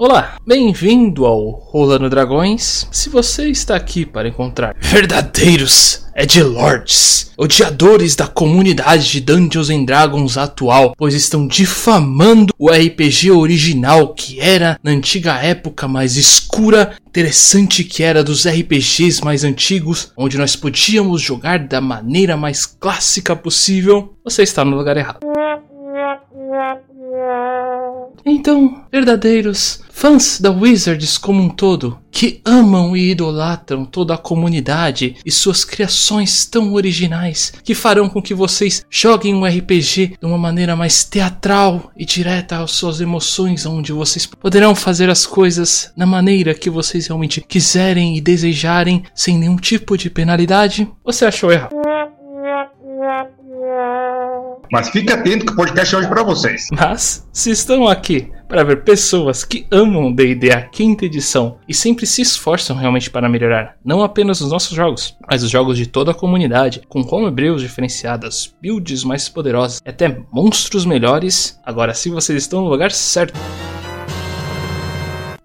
Olá, bem-vindo ao Rolando Dragões. Se você está aqui para encontrar verdadeiros Edgelords, odiadores da comunidade de Dungeons and Dragons atual, pois estão difamando o RPG original que era na antiga época mais escura, interessante que era dos RPGs mais antigos, onde nós podíamos jogar da maneira mais clássica possível, você está no lugar errado. Então, verdadeiros fãs da Wizards como um todo, que amam e idolatram toda a comunidade e suas criações tão originais, que farão com que vocês joguem um RPG de uma maneira mais teatral e direta às suas emoções, onde vocês poderão fazer as coisas na maneira que vocês realmente quiserem e desejarem, sem nenhum tipo de penalidade, você achou errado. Mas fique atento que o podcast é hoje para vocês. Mas, se estão aqui para ver pessoas que amam D&D a quinta edição e sempre se esforçam realmente para melhorar, não apenas os nossos jogos, mas os jogos de toda a comunidade, com homebrews diferenciadas, builds mais poderosas até monstros melhores, agora sim vocês estão no lugar certo.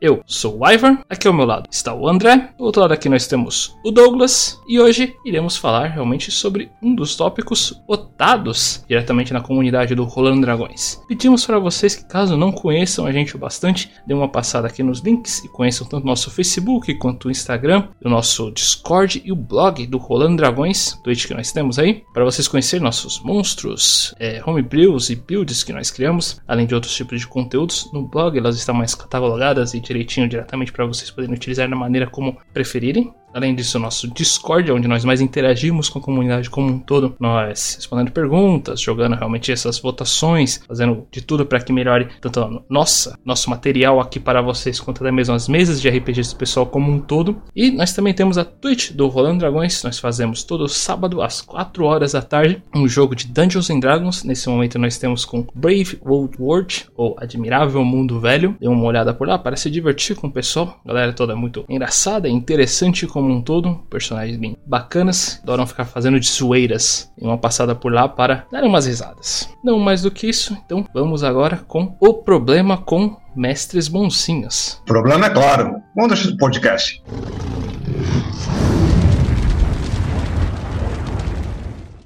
Eu sou o Ivar, aqui ao meu lado está o André, do outro lado aqui nós temos o Douglas, e hoje iremos falar realmente sobre um dos tópicos votados diretamente na comunidade do Rolando Dragões. Pedimos para vocês que, caso não conheçam a gente bastante, dêem uma passada aqui nos links e conheçam tanto o nosso Facebook quanto o Instagram, o nosso Discord e o blog do Rolando Dragões, Twitch que nós temos aí, para vocês conhecerem nossos monstros, é, homebrews e builds que nós criamos, além de outros tipos de conteúdos. No blog elas estão mais catalogadas e direitinho diretamente para vocês poderem utilizar da maneira como preferirem. Além disso, nosso Discord, onde nós mais interagimos com a comunidade como um todo, nós respondendo perguntas, jogando realmente essas votações, fazendo de tudo para que melhore tanto a nossa, nosso material aqui para vocês, quanto até mesmo as mesas de RPGs do pessoal como um todo. E nós também temos a Twitch do Rolando Dragões, nós fazemos todo sábado às 4 horas da tarde um jogo de Dungeons and Dragons. Nesse momento nós temos com Brave World World, ou Admirável Mundo Velho. Dê uma olhada por lá para se divertir com o pessoal. A galera toda muito engraçada, interessante com como um todo, personagens bem bacanas, adoram ficar fazendo de zoeiras em uma passada por lá para dar umas risadas. Não mais do que isso, então vamos agora com o problema com mestres bonzinhos. O problema é claro, vamos deixar o podcast.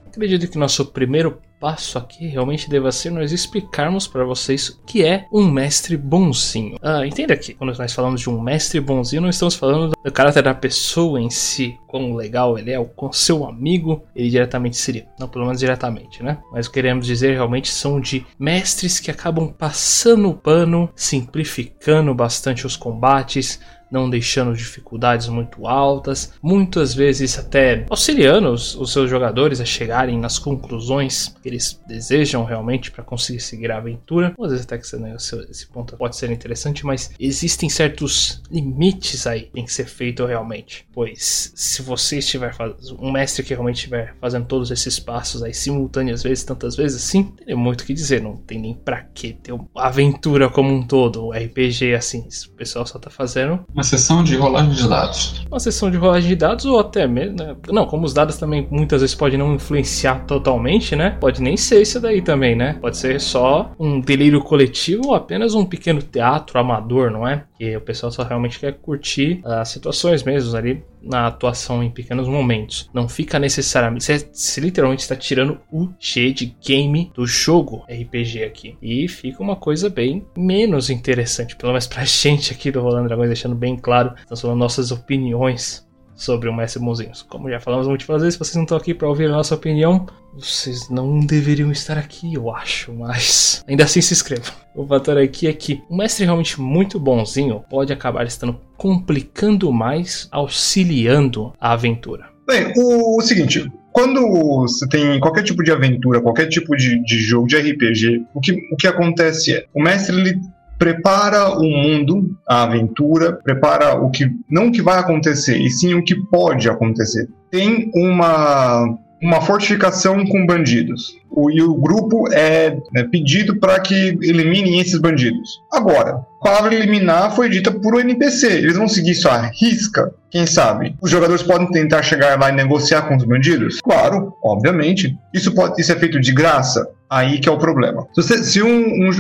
Acredito que nosso primeiro passo aqui realmente deva ser nós explicarmos para vocês o que é um mestre bonzinho. Ah, entenda aqui, quando nós falamos de um mestre bonzinho, não estamos falando do caráter da pessoa em si, quão legal ele é, o seu amigo ele diretamente seria. Não, pelo menos diretamente, né? Mas queremos dizer realmente são de mestres que acabam passando o pano, simplificando bastante os combates, não deixando dificuldades muito altas, muitas vezes até auxiliando os, os seus jogadores a chegarem nas conclusões que eles desejam realmente para conseguir seguir a aventura. Às vezes até que né, esse ponto pode ser interessante, mas existem certos limites aí que tem que ser feito realmente. Pois se você estiver fazendo, um mestre que realmente estiver fazendo todos esses passos aí simultâneas vezes, tantas vezes assim, tem muito o que dizer, não tem nem pra que ter uma aventura como um todo, um RPG assim, o pessoal só tá fazendo uma sessão de rolagem de dados. Uma sessão de rolagem de dados, ou até mesmo. Né? Não, como os dados também muitas vezes podem não influenciar totalmente, né? Pode nem ser isso daí também, né? Pode ser só um delírio coletivo ou apenas um pequeno teatro amador, não é? Que o pessoal só realmente quer curtir as situações mesmo ali na atuação em pequenos momentos. Não fica necessariamente. Você, você literalmente está tirando o G de game do jogo RPG aqui. E fica uma coisa bem menos interessante. Pelo menos pra gente aqui do Rolando Dragões, deixando bem claro. Estamos falando nossas opiniões sobre o Mestre Bonzinhos. Como já falamos múltiplas vezes, se vocês não estão aqui para ouvir a nossa opinião, vocês não deveriam estar aqui, eu acho, mas ainda assim se inscrevam. O fator aqui é que um mestre realmente muito bonzinho pode acabar estando complicando mais, auxiliando a aventura. Bem, o, o seguinte, quando você tem qualquer tipo de aventura, qualquer tipo de, de jogo de RPG, o que, o que acontece é, o mestre ele prepara o mundo, a aventura, prepara o que não o que vai acontecer, e sim o que pode acontecer. Tem uma uma fortificação com bandidos. O, e o grupo é, é pedido para que eliminem esses bandidos. Agora, a palavra eliminar foi dita por um NPC. Eles vão seguir isso à risca? Quem sabe? Os jogadores podem tentar chegar lá e negociar com os bandidos? Claro, obviamente. Isso, pode, isso é feito de graça? Aí que é o problema. Se, se um, um,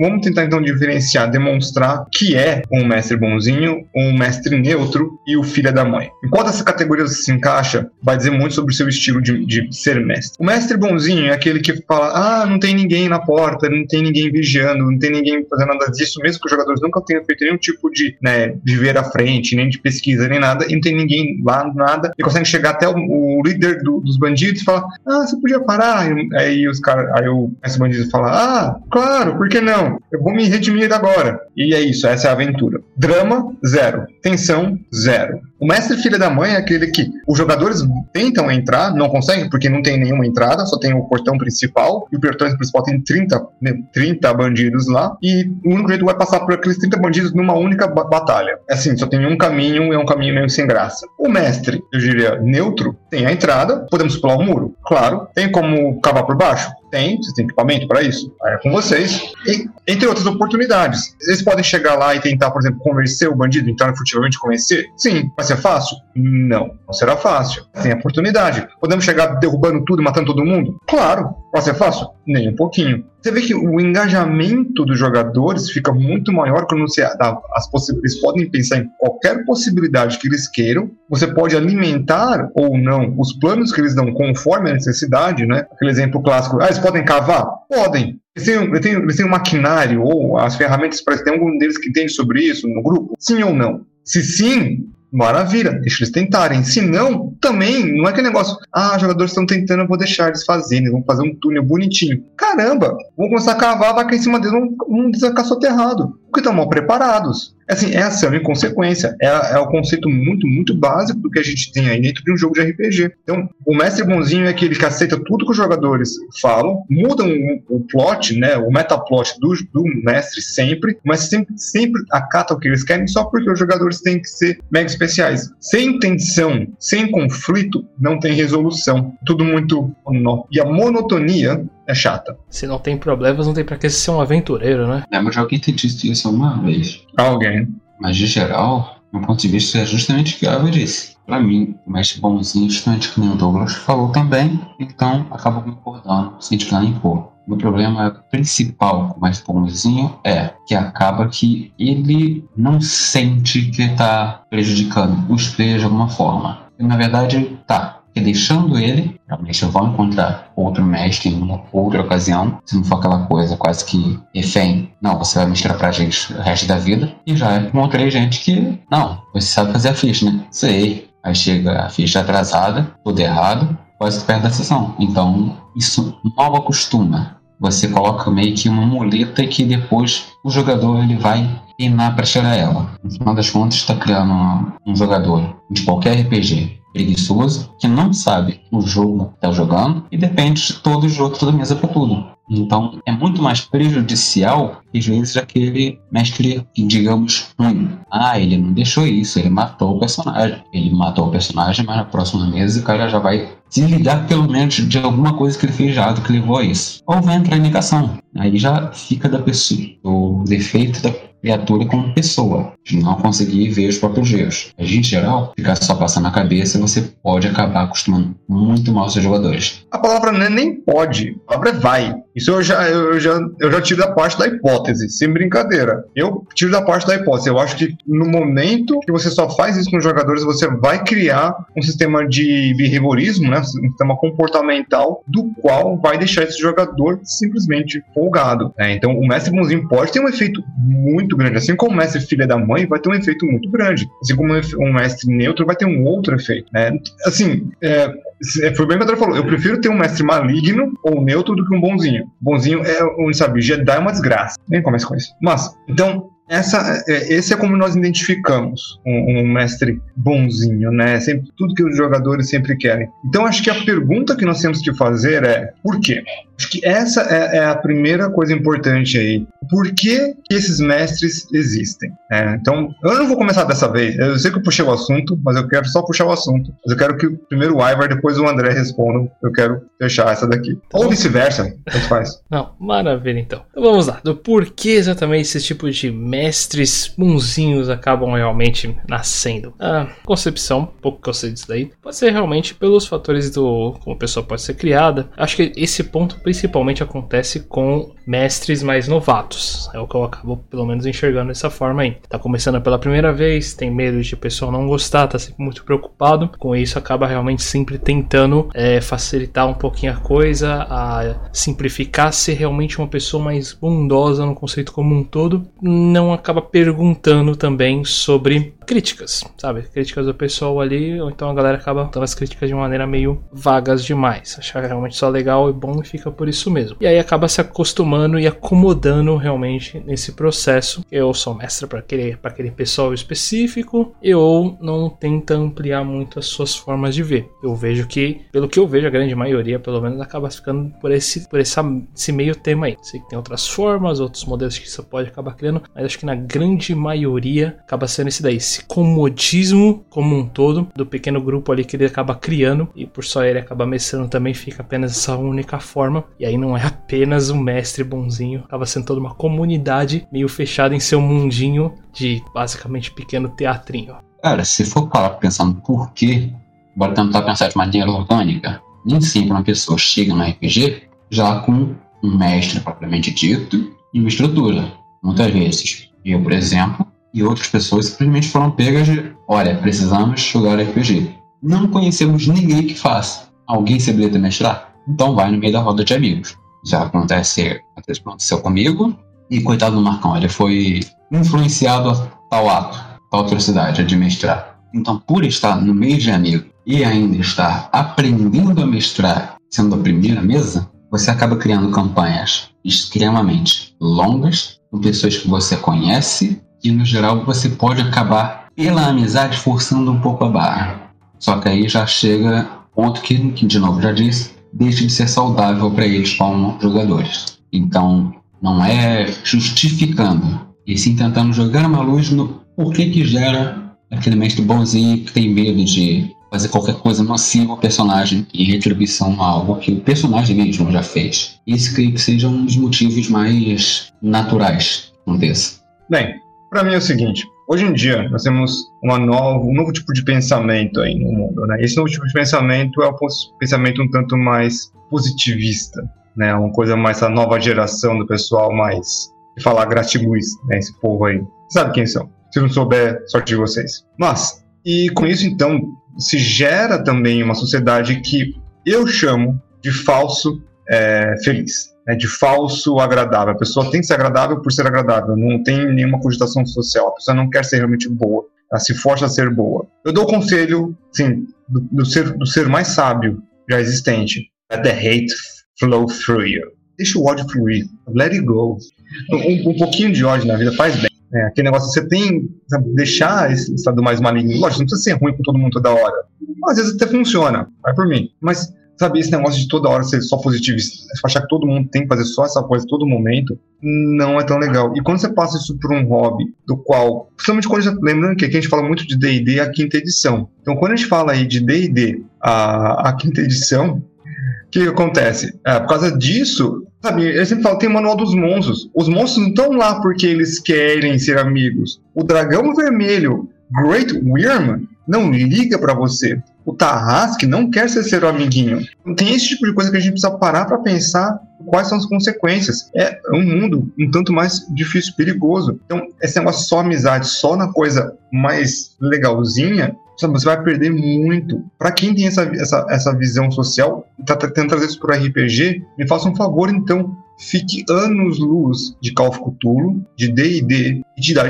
Vamos tentar então diferenciar, demonstrar que é um mestre bonzinho, um mestre neutro e o filho da mãe. Enquanto essa categoria se encaixa, vai dizer muito sobre o seu estilo de, de ser mestre. O mestre bonzinho é aquele que fala: ah, não tem ninguém na porta, não tem ninguém vigiando, não tem ninguém fazendo nada disso, mesmo que os jogadores nunca tenham feito nenhum tipo de, né, ver à frente, nem de pesquisa, nem nada, e não tem ninguém lá, nada, e consegue chegar até o, o líder do, dos bandidos e falar: ah, você podia parar? Aí os caras, o esse bandido fala: ah, claro, por que não? Eu vou me redimir agora. E é isso, essa é a aventura. Drama, zero. Tensão, zero. O mestre filha da mãe é aquele que os jogadores tentam entrar, não conseguem porque não tem nenhuma entrada, só tem o portão principal, e o portão principal tem 30, 30 né, bandidos lá, e o único jeito vai passar por aqueles 30 bandidos numa única batalha. É assim, só tem um caminho, é um caminho meio sem graça. O mestre, eu diria, neutro, tem a entrada, podemos pular o muro? Claro. Tem como cavar por baixo? Tem, você tem equipamento para isso? É com vocês. E, entre outras oportunidades. Eles podem chegar lá e tentar, por exemplo, convencer o bandido, entrar furtivamente convencer? Sim. Vai ser fácil? Não. Não será fácil. Tem oportunidade. Podemos chegar derrubando tudo matando todo mundo? Claro. Vai ser fácil? Nem um pouquinho. Você vê que o engajamento dos jogadores fica muito maior quando você dá as possibilidades. Podem pensar em qualquer possibilidade que eles queiram. Você pode alimentar ou não os planos que eles dão conforme a necessidade, né? Aquele exemplo clássico. Ah, eles podem cavar? Podem. Eles têm, eles têm, eles têm um maquinário ou as ferramentas para ter algum deles que entende sobre isso no grupo? Sim ou não? Se sim, Maravilha, deixa eles tentarem. Se não, também, não é que negócio, ah, jogadores estão tentando, eu vou deixar eles fazerem, vão fazer um túnel bonitinho. Caramba, vão começar a cavar, vai cair em cima deles, vão desacar soterrado, porque estão mal preparados. Assim, essa é uma inconsequência. É, é o conceito muito, muito básico do que a gente tem aí dentro de um jogo de RPG. Então, o mestre bonzinho é aquele que aceita tudo que os jogadores falam, mudam o, o plot, né, o metaplot do, do mestre sempre, mas sempre, sempre acata o que eles querem só porque os jogadores têm que ser mega especiais. Sem tensão, sem conflito, não tem resolução. Tudo muito. E a monotonia é chata. Se não tem problemas, não tem pra que ser um aventureiro, né? É, mas alguém tem dito isso uma vez. Alguém. Mas, de geral, meu ponto de vista é justamente o que a Ava disse. Pra mim, o mestre bonzinho, justamente como o Douglas falou também, então acaba concordando, sem tirar nem pôr. O problema principal com o mestre bonzinho é que acaba que ele não sente que está prejudicando os players de alguma forma. E, na verdade, tá, que deixando ele, realmente vão encontrar outro mestre em uma outra ocasião, se não for aquela coisa quase que refém, não, você vai mostrar pra gente o resto da vida, e já encontrei gente que, não, você sabe fazer a ficha, né? Sei. Aí chega a ficha atrasada, tudo errado, quase perto da sessão. Então, isso mal acostuma. Você coloca meio que uma muleta que depois o jogador ele vai pinar para a ela. No final das contas, está criando um jogador de qualquer RPG preguiçoso que não sabe o jogo que está jogando e depende de todos os outros da mesa para tudo. Então é muito mais prejudicial que às vezes aquele mestre, digamos, ruim. Ah, ele não deixou isso, ele matou o personagem. Ele matou o personagem, mas na próxima mesa o cara já vai se ligar pelo menos de alguma coisa que ele fez errado que levou a isso. Ou vai entrar em negação. Aí já fica da pessoa, o defeito da criatura como pessoa, de não conseguir ver os próprios erros. Mas, em geral, ficar só passando na cabeça, você pode acabar acostumando muito mal os seus jogadores. A palavra não é nem pode, a palavra é vai. Isso eu já, eu, já, eu já tiro da parte da hipótese, sem brincadeira. Eu tiro da parte da hipótese. Eu acho que no momento que você só faz isso com os jogadores, você vai criar um sistema de behaviorismo, né? um sistema comportamental, do qual vai deixar esse jogador simplesmente folgado. Né? Então, o mestre bonzinho pode ter um efeito muito grande. Assim como o mestre filha da mãe vai ter um efeito muito grande. Assim como um mestre neutro vai ter um outro efeito. Né? Assim, é, foi bem o que a falou. Eu prefiro ter um mestre maligno ou neutro do que um bonzinho. Bonzinho é, onde sabe, Jedi é uma desgraça. Nem começa com isso. Mas, então, essa, é, esse é como nós identificamos um, um, mestre bonzinho, né? Sempre, tudo que os jogadores sempre querem. Então, acho que a pergunta que nós temos que fazer é por quê? Acho que essa é, é a primeira coisa importante aí. Por que, que esses mestres existem? É, então, eu não vou começar dessa vez. Eu sei que eu puxei o assunto, mas eu quero só puxar o assunto. Mas eu quero que primeiro o Ivar, depois o André respondam. Eu quero fechar essa daqui. Tá Ou vice-versa, tanto faz. Não, maravilha então. Então vamos lá. Do porquê exatamente esse tipo de mestre mestres bonzinhos acabam realmente nascendo. A concepção, pouco que eu sei disso daí, pode ser realmente pelos fatores do como a pessoa pode ser criada. Acho que esse ponto principalmente acontece com mestres mais novatos. É o que eu acabo, pelo menos, enxergando dessa forma aí. Tá começando pela primeira vez, tem medo de o pessoal não gostar, tá sempre muito preocupado. Com isso, acaba realmente sempre tentando é, facilitar um pouquinho a coisa, a simplificar, ser realmente uma pessoa mais bondosa no conceito como um todo. Não acaba perguntando também sobre críticas, sabe? Críticas do pessoal ali, ou então a galera acaba dando as críticas de maneira meio vagas demais. Achar realmente só legal e bom e fica por isso mesmo. E aí acaba se acostumando e acomodando realmente nesse processo. Eu sou mestre para aquele, aquele pessoal específico, ou não tenta ampliar muito as suas formas de ver. Eu vejo que, pelo que eu vejo, a grande maioria, pelo menos, acaba ficando por esse, por essa, esse meio tema aí. Sei que tem outras formas, outros modelos que você pode acabar criando, mas acho que na grande maioria acaba sendo esse daí. Esse esse comodismo como um todo do pequeno grupo ali que ele acaba criando e por só ele acaba mestrando também fica apenas essa única forma e aí não é apenas um mestre bonzinho, acaba sendo toda uma comunidade meio fechada em seu mundinho de basicamente pequeno teatrinho. Cara, se for parar pensando por quê, bora tentar pensar de maneira orgânica. Nem sempre uma pessoa chega no RPG já com um mestre propriamente dito e uma estrutura. Muitas vezes, eu, por exemplo, e outras pessoas simplesmente foram pegas de: olha, precisamos jogar RPG. Não conhecemos ninguém que faça. Alguém se habilita a mestrar? Então vai no meio da roda de amigos. Já acontece, aconteceu comigo, e coitado do Marcão, ele foi influenciado a tal ato, tal atrocidade, de mestrar. Então, por estar no meio de amigos e ainda estar aprendendo a mestrar, sendo a primeira mesa, você acaba criando campanhas extremamente longas com pessoas que você conhece e no geral você pode acabar pela amizade forçando um pouco a barra. Só que aí já chega ponto que, que de novo já disse, deixa de ser saudável para eles como jogadores. Então, não é justificando, e sim tentando jogar uma luz no porquê que gera aquele mestre bonzinho que tem medo de fazer qualquer coisa nociva ao personagem em retribuição a algo que o personagem mesmo já fez. Isso creio que seja um dos motivos mais naturais desse. Bem, para mim é o seguinte: hoje em dia nós temos uma nova, um novo tipo de pensamento aí no mundo, né? Esse novo tipo de pensamento é o pensamento um tanto mais positivista, né? Uma coisa mais a nova geração do pessoal mais falar gratiluz, né? Esse povo aí, sabe quem são? Se não souber, sorte de vocês. Mas e com isso então se gera também uma sociedade que eu chamo de falso é, feliz né, de falso agradável. A pessoa tem que ser agradável por ser agradável, não tem nenhuma cogitação social. A pessoa não quer ser realmente boa, ela se força a ser boa. Eu dou o conselho, sim, do, do, ser, do ser mais sábio já existente. Let the hate flow through you. Deixa o ódio fluir. Let it go. Um, um pouquinho de ódio na vida faz bem. É, aquele negócio, você tem sabe, deixar esse estado mais maligno. Lógico, não precisa ser ruim com todo mundo toda hora. Às vezes até funciona, vai por mim. Mas sabe, esse negócio de toda hora ser só positivista, achar que todo mundo tem que fazer só essa coisa todo momento, não é tão legal. E quando você passa isso por um hobby, do qual, principalmente quando já, lembrando que aqui a gente fala muito de D&D a quinta edição. Então, quando a gente fala aí de D&D a, a quinta edição, o que, que acontece? É, por causa disso, sabe, eu sempre falo, tem o manual dos monstros. Os monstros não estão lá porque eles querem ser amigos. O dragão vermelho, Great Wyrm, não liga para você o Tarrasque não quer ser seu amiguinho. Então, tem esse tipo de coisa que a gente precisa parar para pensar quais são as consequências. É um mundo um tanto mais difícil, perigoso. Então, esse negócio só amizade, só na coisa mais legalzinha, você vai perder muito. Para quem tem essa, essa, essa visão social, tá tentando trazer isso para RPG, me faça um favor, então, fique anos-luz de Call of Cthulhu, de D&D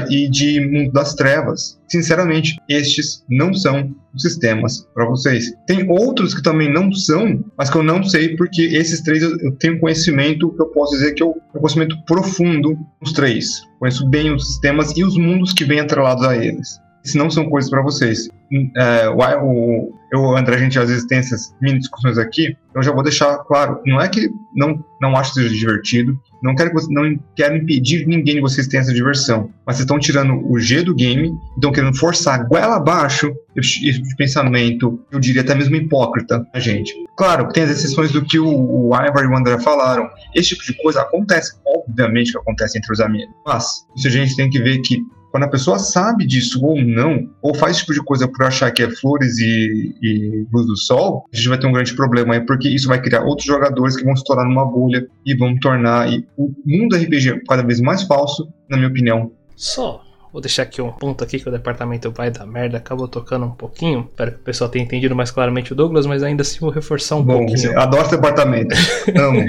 e de, Mundo das Trevas. Sinceramente, estes não são sistemas para vocês. Tem outros que também não são, mas que eu não sei porque esses três eu tenho conhecimento que eu posso dizer que eu tenho conhecimento profundo nos três. Conheço bem os sistemas e os mundos que vêm atrelados a eles. Se não são coisas para vocês. É, o, eu, André, a gente às vezes tem essas mini discussões aqui, então já vou deixar claro, não é que não, não acho que seja divertido, não quero, que você, não quero impedir ninguém de vocês terem essa diversão, mas vocês estão tirando o G do game, estão querendo forçar a goela abaixo esse pensamento, eu diria até mesmo hipócrita, a gente. Claro, tem as exceções do que o, o Ivar e o André falaram, esse tipo de coisa acontece, obviamente que acontece entre os amigos, mas isso a gente tem que ver que Quando a pessoa sabe disso ou não, ou faz esse tipo de coisa por achar que é flores e, e luz do sol, a gente vai ter um grande problema aí, porque isso vai criar outros jogadores que vão se tornar numa bolha e vão tornar o mundo RPG cada vez mais falso, na minha opinião. Só Vou deixar aqui um ponto aqui que o departamento vai da merda acabou tocando um pouquinho. Espero que o pessoal tenha entendido mais claramente o Douglas, mas ainda assim vou reforçar um Bom, pouquinho. Adoro esse departamento. Amo.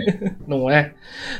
Não é?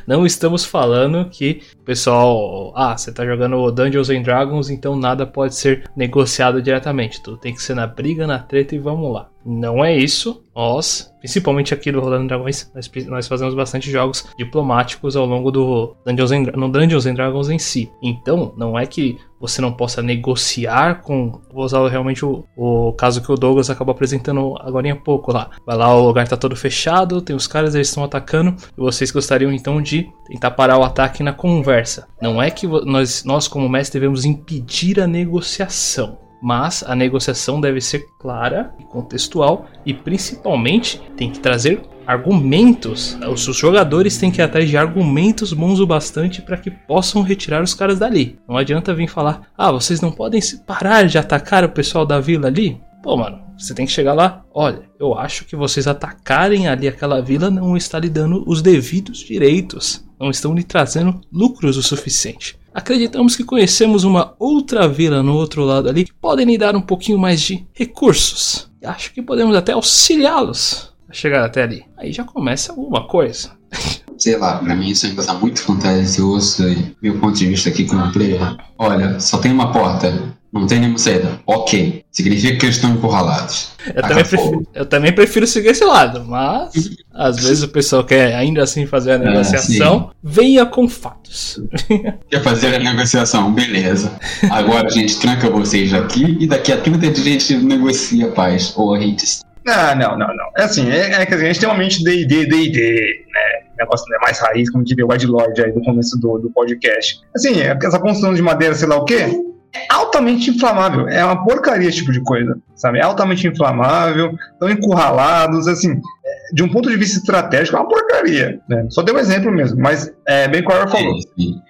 Não estamos falando que pessoal, ah, você tá jogando Dungeons and Dragons, então nada pode ser negociado diretamente. Tudo tem que ser na briga, na treta e vamos lá. Não é isso. Nós, principalmente aqui do Rolando Dragões, nós, nós, fazemos bastante jogos diplomáticos ao longo do Dungeons and, no Dungeons and Dragons em si. Então, não é que você não possa negociar com. Vou usar realmente o, o caso que o Douglas acabou apresentando agora há pouco lá. Vai lá, o lugar tá todo fechado, tem os caras, eles estão atacando, e vocês gostariam então de tentar parar o ataque na conversa. Não é que nós, nós como mestre, devemos impedir a negociação mas a negociação deve ser clara e contextual e principalmente tem que trazer argumentos. Os jogadores têm que ir atrás de argumentos bons o bastante para que possam retirar os caras dali. Não adianta vir falar: "Ah, vocês não podem parar de atacar o pessoal da vila ali". Pô, mano, você tem que chegar lá. Olha, eu acho que vocês atacarem ali aquela vila não está lhe dando os devidos direitos. Não estão lhe trazendo lucros o suficiente. Acreditamos que conhecemos uma outra vila no outro lado ali que podem lhe dar um pouquinho mais de recursos. E acho que podemos até auxiliá-los a chegar até ali. Aí já começa alguma coisa. Sei lá, pra mim isso ainda tá muito fantasioso meu ponto de vista aqui como player. Olha, só tem uma porta. Não tem nenhuma saída. Ok. Significa que eles estão encurralados. Eu também, prefiro, eu também, prefiro, seguir esse lado, mas às vezes o pessoal quer ainda assim fazer a é, negociação. É, venha com fatos. Quer fazer a negociação, beleza. Agora a gente tranca vocês aqui e daqui a 30 dias a gente negocia paz. Ou a gente. Não, não, não, não. É assim, é, é que a gente tem uma mente DD, DD, né? O negócio não é mais raiz, como diria o Ed Lord aí do começo do, do podcast. Assim, essa construção de madeira, sei lá o quê, é altamente inflamável. É uma porcaria esse tipo de coisa, sabe? É altamente inflamável, estão encurralados, assim, é, de um ponto de vista estratégico, é uma porcaria. Né? Só dei um exemplo mesmo, mas é bem como falou.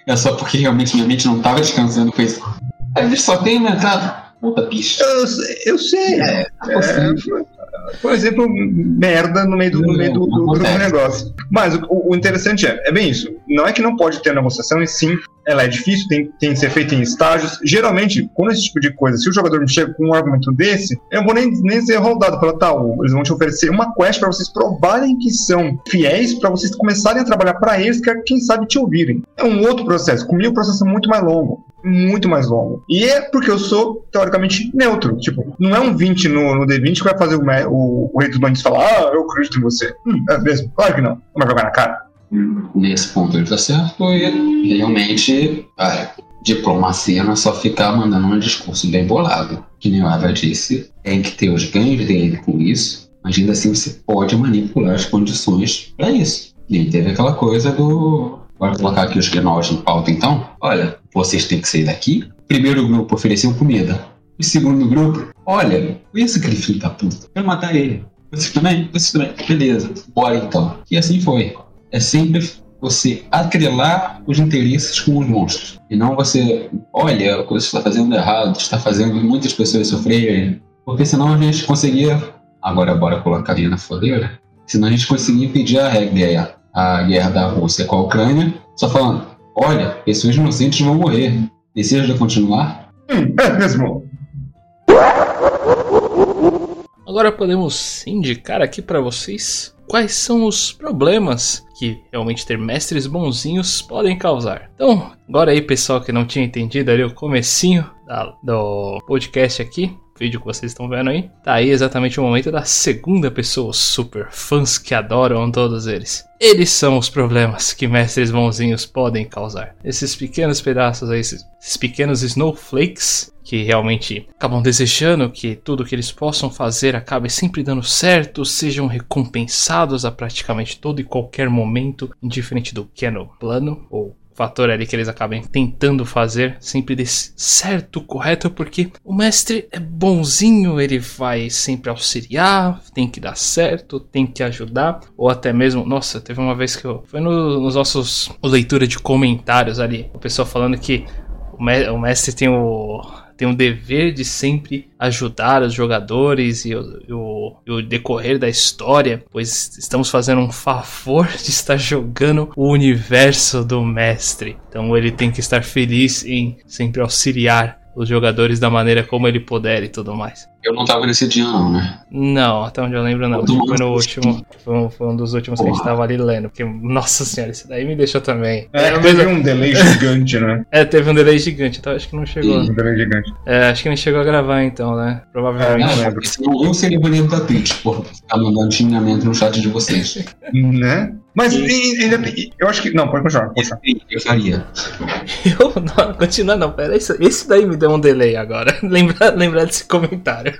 É, é só porque realmente minha mente não estava descansando com isso. A gente só tem uma entrada. Puta bicha. Eu, eu sei. É, é, por exemplo, merda no meio do, no meio do, do, do negócio. Mas o, o, interessante é, é bem isso. Não é que não pode ter negociação, e sim, ela é difícil, tem, tem que ser feita em estágios. Geralmente, quando esse tipo de coisa, se o jogador me chega com um argumento desse, eu vou nem, nem ser rodado para tal. Eles vão te oferecer uma quest para vocês provarem que são fiéis, para vocês começarem a trabalhar para eles, que quem sabe te ouvirem. É um outro processo. Comigo o processo é muito mais longo muito mais longo. E é porque eu sou, teoricamente, neutro. Tipo, não é um 20 no, no D20 que vai fazer o, o, o rei dos bandidos falar, ah, eu acredito em você. Hum, é mesmo? Claro que não. Não vai jogar na cara. Nesse ponto ele tá certo e realmente a diplomacia não é só ficar mandando um discurso bem bolado. Que nem o Ava disse, tem que ter os ganhos dele com isso, mas ainda assim você pode manipular as condições para isso. E teve aquela coisa do Bora colocar aqui os grenós em pauta então. Olha, vocês têm que sair daqui. Primeiro grupo ofereceu comida. O segundo grupo, olha, conheço aquele filho da puta. Quero matar ele. Vocês também? Vocês também. Beleza, bora então. E assim foi. É sempre você atrelar os interesses com os monstros. E não você, olha, o que você está fazendo errado, está fazendo muitas pessoas sofrerem. Porque senão a gente conseguia. Agora bora colocar ali na fogueira. Senão a gente conseguia impedir a guerra a guerra da Rússia com a Ucrânia, só falando: olha, pessoas inocentes vão morrer. Deseja continuar? Hum, é mesmo. Agora podemos indicar aqui para vocês quais são os problemas que realmente ter mestres bonzinhos podem causar. Então, agora aí pessoal que não tinha entendido ali o comecinho da, do podcast aqui, vídeo que vocês estão vendo aí, tá aí exatamente o momento da segunda pessoa, super fãs que adoram todos eles. Eles são os problemas que mestres bonzinhos podem causar. Esses pequenos pedaços aí, esses, esses pequenos snowflakes que realmente acabam desejando que tudo que eles possam fazer acabe sempre dando certo, sejam recompensados a praticamente todo e qualquer momento, indiferente do que é no plano ou fator ali que eles acabem tentando fazer sempre dê certo, correto, porque o mestre é bonzinho, ele vai sempre auxiliar, tem que dar certo, tem que ajudar, ou até mesmo, nossa, teve uma vez que eu foi no, nos nossos leitura de comentários ali, o pessoal falando que o mestre tem o tem o dever de sempre ajudar os jogadores e o, e o, e o decorrer da história, pois estamos fazendo um favor de estar jogando o universo do mestre. Então ele tem que estar feliz em sempre auxiliar os jogadores da maneira como ele puder e tudo mais. Eu não tava nesse dia, não, né? Não, até onde eu lembro, não. Foi no último. Foi um, foi um dos últimos que a gente Porra. tava ali lendo. Porque, nossa senhora, esse daí me deixou também. É, o teve um delay gigante, né? é, teve um delay gigante, então acho que não chegou. Um delay gigante. É, acho que não chegou a gravar então, né? É, Provavelmente. não Não, lembro. porque senão eu seria banido da Twitch, porra, pra ficar mandando xingamento no chat de vocês. Né? Mas Isso. e- ainda tem- eu acho que. Não, pode continuar. Pode continuar. Eu faria. Eu, não, continua não, pera, esse, esse daí me deu um delay agora. lembrar, lembrar desse comentário.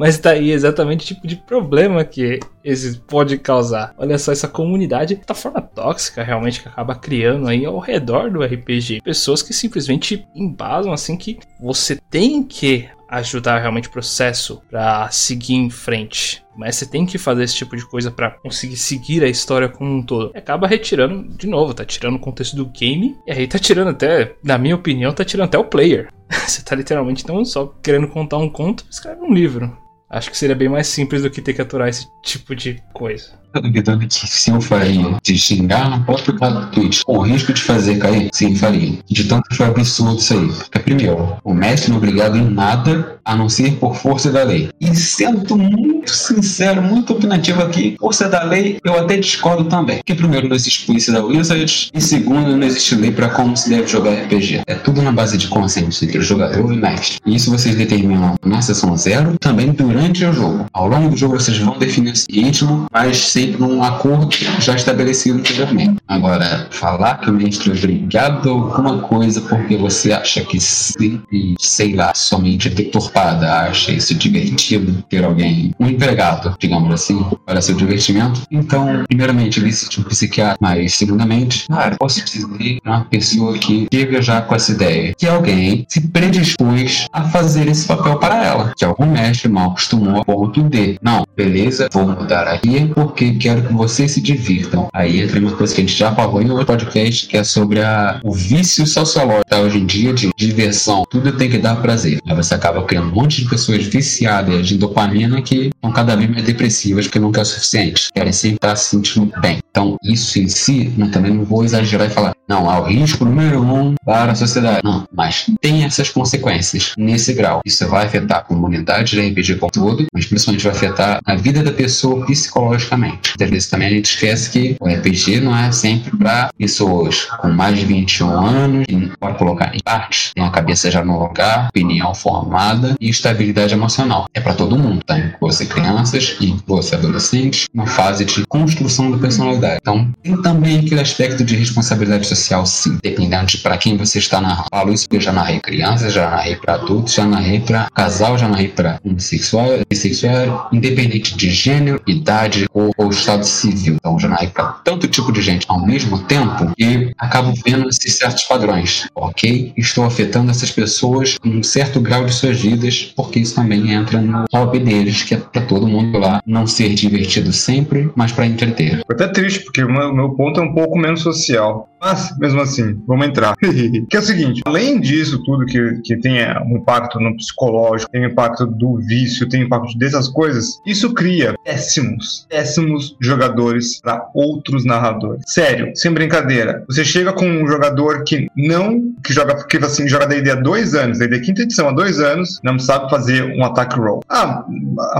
Mas tá aí exatamente o tipo de problema que esse pode causar. Olha só, essa comunidade tá forma tóxica realmente que acaba criando aí ao redor do RPG. Pessoas que simplesmente embasam assim que você tem que ajudar realmente o processo pra seguir em frente. Mas você tem que fazer esse tipo de coisa pra conseguir seguir a história como um todo. E acaba retirando, de novo, tá tirando o contexto do game. E aí tá tirando até, na minha opinião, tá tirando até o player. Você tá literalmente não só querendo contar um conto, escreve um livro. Acho que seria bem mais simples do que ter que aturar esse tipo de coisa. Tá duvidando que se eu faria de xingar no próprio canal do Twitch, com o risco de fazer cair, sim, faria. De tanto que foi absurdo isso aí. Porque, primeiro, o mestre não é obrigado em nada a não ser por força da lei. E sendo muito sincero, muito opinativo aqui, força da lei eu até discordo também. Porque, primeiro, não existe polícia da Wizards, e segundo, não existe lei para como se deve jogar RPG. É tudo na base de consenso entre jogador e mestre. E isso vocês determinam na sessão zero, também durante o jogo. Ao longo do jogo vocês vão definir esse ritmo, mas sempre num acordo já estabelecido anteriormente. Agora, falar que o mestre é obrigado a alguma coisa porque você acha que sim, e, sei lá, somente deturpada acha isso divertido ter alguém, um empregado, digamos assim, para seu divertimento. Então, primeiramente, ele existe um psiquiatra, mas segundamente, cara, posso dizer é uma pessoa que chega já com essa ideia, que alguém se predispôs a fazer esse papel para ela, que algum mestre mal acostumou a ponto de, não, beleza, vou mudar aqui porque quero que vocês se divirtam. Aí entra uma coisa que a gente já falou em outro podcast, que é sobre a, o vício sociológico tá, hoje em dia de diversão. Tudo tem que dar prazer. Aí você acaba criando um monte de pessoas viciadas de dopamina que estão cada vez mais depressivas porque nunca é o suficiente. Querem sempre estar se sentindo bem. Então, isso em si, também não vou exagerar e falar, não, há o risco número um para a sociedade. Não, mas tem essas consequências nesse grau. Isso vai afetar a comunidade de RPG como todo, mas principalmente vai afetar a vida da pessoa psicologicamente. Às vezes também a gente esquece que o RPG não é sempre para pessoas com mais de 21 anos, que pode colocar em partes, tem a cabeça já no lugar, opinião formada e estabilidade emocional. É para todo mundo, tá? Você crianças e você adolescentes, uma fase de construção da personalidade. Então, tem também aquele aspecto de responsabilidade social, sim, dependendo de para quem você está narrando. Falo isso porque eu já narrei crianças, já narrei para adultos, já narrei para casal, já narrei para homossexual, bissexual, independente de gênero, idade ou, ou estado civil. Então, já narrei para tanto tipo de gente ao mesmo tempo e acabo vendo esses certos padrões. Ok, estou afetando essas pessoas em um certo grau de suas vidas, porque isso também entra no hobby deles, que é para todo mundo lá não ser divertido sempre, mas para entreter. Foi até triste, porque o meu, meu ponto é um pouco menos social. Mas, mesmo assim, vamos entrar. que é o seguinte, além disso tudo que, que tem é, um impacto no psicológico, tem um impacto do vício, tem um impacto dessas coisas, isso cria péssimos, péssimos jogadores para outros narradores. Sério, sem brincadeira. Você chega com um jogador que não, que joga, que assim, joga D&D há dois anos, D&D quinta edição há dois anos, não sabe fazer um ataque roll. Ah,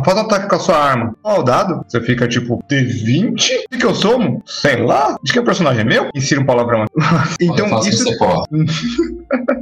faz um ataque com a sua arma. Ó, o dado, você fica tipo, D20? O que eu somo? Sei lá. De que o personagem é meu? Insira um palavrão. então, Eu faço isso você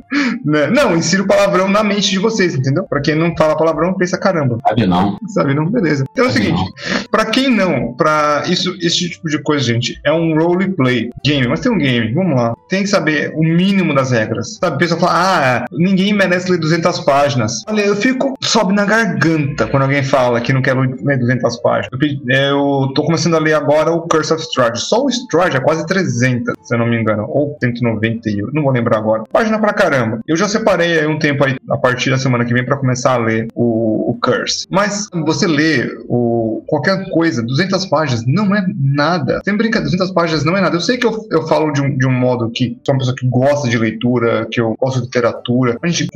né? Não, insira o palavrão na mente de vocês, entendeu? Pra quem não fala palavrão, pensa caramba. Sabe não? Sabe, não? Beleza. Então é o seguinte, pra quem não, pra isso, esse tipo de coisa, gente, é um roleplay game, mas tem um game, vamos lá. Tem que saber o mínimo das regras. Sabe, o pessoal fala, ah, ninguém merece ler 200 páginas. Olha, eu fico, sobe na garganta quando alguém fala que não quer ler 200 páginas. Eu, eu tô começando a ler agora o Curse of Strahd. Só o Strahd é quase 300, se eu não me engano, ou 190, não vou lembrar agora. Página pra caramba. Eu já separei aí um tempo aí, a partir da semana que vem, para começar a ler o, o Curse. Mas você lê o, qualquer coisa, 200 páginas, não é nada. Sem brincadeira, 200 páginas não é nada. Eu sei que eu, eu falo de um, de um modo que sou uma pessoa que gosta de leitura, que eu gosto de literatura. Mas, gente,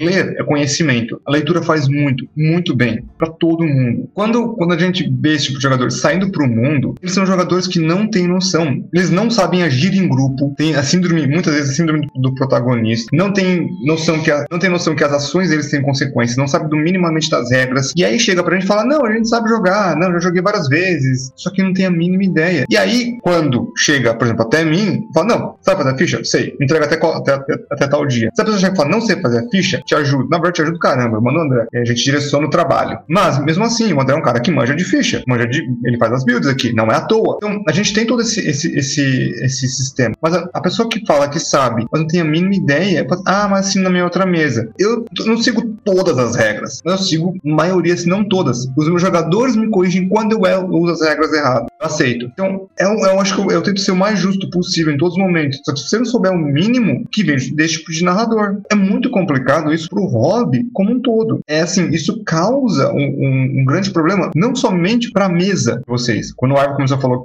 ler é conhecimento. A leitura faz muito, muito bem para todo mundo. Quando, quando a gente vê esse tipo de jogador saindo pro mundo, eles são jogadores que não têm noção. Eles não sabem agir em grupo. Tem a síndrome, muitas vezes a síndrome do protagonista. Não tem noção que a, não tem noção que as ações deles têm consequências. Não sabe do minimamente das regras. E aí chega pra gente e fala: "Não, a gente sabe jogar. Não, já joguei várias vezes". Só que não tem a mínima ideia. E aí quando chega, por exemplo, até mim, fala: "Não, sabe fazer a ficha? Sei. Entrega até, até, até, até tal dia". Se a pessoa chega e fala: "Não sei fazer a ficha", te ajuda. Na verdade, te ajuda caramba. Mano, André. A gente direciona o trabalho. Mas mesmo assim, o André é um cara que manja de ficha. Manja de, ele faz as builds aqui, não é à toa. Então, a gente tem todo esse, esse, esse, esse sistema. Mas a, a pessoa que fala que sabe, mas não tem a mínima ideia, ah, mas assim na minha outra mesa. Eu não sigo todas as regras, mas eu sigo maioria, se não todas. Os meus jogadores me corrigem quando eu uso as regras erradas. Eu aceito. Então, eu, é eu acho que eu, eu, tento ser o mais justo possível em todos os momentos. Só que se você não souber o mínimo, que vem desse tipo de narrador. É muito complicado isso pro hobby como um todo. É assim, isso causa um, um, um grande problema, não somente pra mesa de vocês. Quando o Ivo começou a falar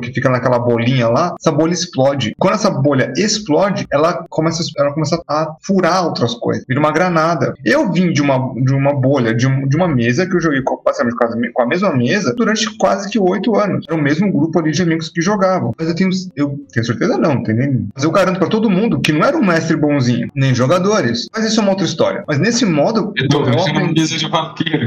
que fica naquela bolinha lá, essa bolha explode. Quando essa bolha explode, ela começa, ela começa a furar outras coisas, vira uma granada. Eu vim de uma, de uma bolha, de, um, de uma mesa que eu joguei com, com a mesma mesa durante quase que oito anos. Era o mesmo grupo ali de amigos que jogavam. Mas eu tenho, eu tenho certeza não, entendeu? Mas eu garanto para todo mundo que não era um mestre bonzinho, nem jogadores. Mas isso é uma outra história. Mas nesse modo. Eu tô vendo uma mesa de vampiro.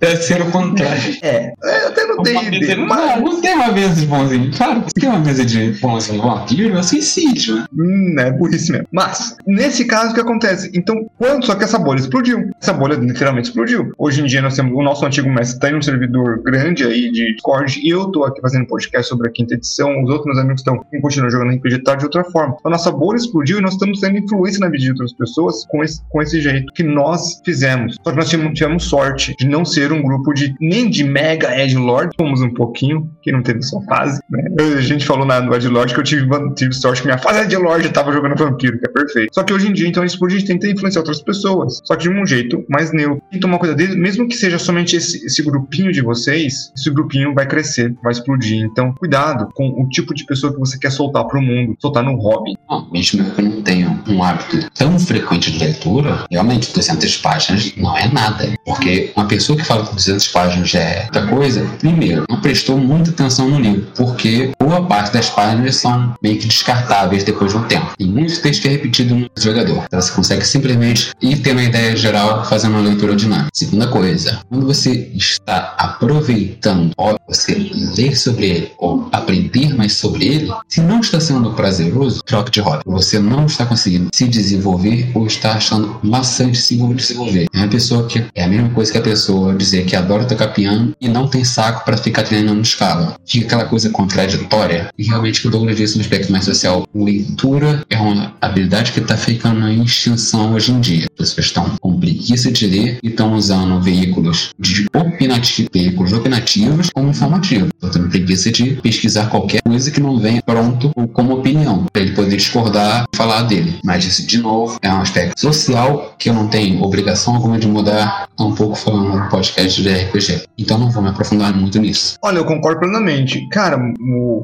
Deve ser o contrário. É, eu até não. Mas... Não, não tem uma mesa de bonzinho. Claro, tem uma mesa de bonzinho vampiro, é suicídio, né? Hum, é burrice mesmo. Mas, nesse caso, o que acontece? Então, quando só que essa bolha explodiu? Essa bolha literalmente explodiu. Hoje em dia, nós temos o nosso antigo mestre tá em um servidor grande aí de Discord e eu tô aqui fazendo podcast sobre a quinta edição. Os outros meus amigos estão continuando jogando RPG tá de outra forma. Então, a nossa bolha explodiu e nós estamos tendo influência na vida de outras pessoas com esse, com esse jeito que nós fizemos. Só que nós tivemos, tivemos sorte de não ser um grupo de nem de mega Edge Lord, fomos um pouquinho, que não teve sua fase, né? A gente falou na do Edge Lord que eu tive, tive sorte que minha fase Edge Lord tava jogando vampiro, que é perfeito. Só que hoje em dia, então, a gente tenta influenciar outras pessoas, só que de um jeito mais neutro. Que tomar cuidado dele, mesmo que seja somente esse, esse grupinho de vocês, esse grupinho vai crescer, vai explodir. Então, cuidado com o tipo de pessoa que você quer soltar pro mundo, soltar no hobby. Não, mesmo que eu não tenha um hábito tão frequente de leitura, realmente 200 páginas não é nada. Porque uma pessoa que fala que 200 páginas já é muita coisa, primeiro, não prestou muita atenção no livro, porque boa parte das páginas são meio que descartáveis depois de um tempo. Tem muito texto que é repetido no jogador. Então você consegue simplesmente ir ter uma ideia geral fazendo uma leitura dinâmica. Segunda coisa, quando você está aproveitando ou você ler sobre ele ou aprender mais sobre ele, se não está sendo prazeroso, troque de roda. Você não está conseguindo se desenvolver ou está achando maçante se desenvolver. É uma pessoa que é a mesma coisa que a pessoa dizer que adora tocar piano e não tem saco para ficar treinando escala. Fica aquela coisa contraditória. E realmente o Douglas disse no aspecto mais social, leitura é uma habilidade que está ficando em extinção hoje em dia. As pessoas estão com preguiça de ler e estão usando veículos de opinati veículos opinativos como informativo. Estão tendo preguiça de pesquisar qualquer coisa que não venha pronto como opinião, para ele poder discordar e falar dele. Mas isso, de novo, é um aspecto social que eu não tenho obrigação alguma de mudar, um pouco falando no podcast de RPG. Então não vou me aprofundar muito nisso. Olha, eu concordo plenamente. Cara,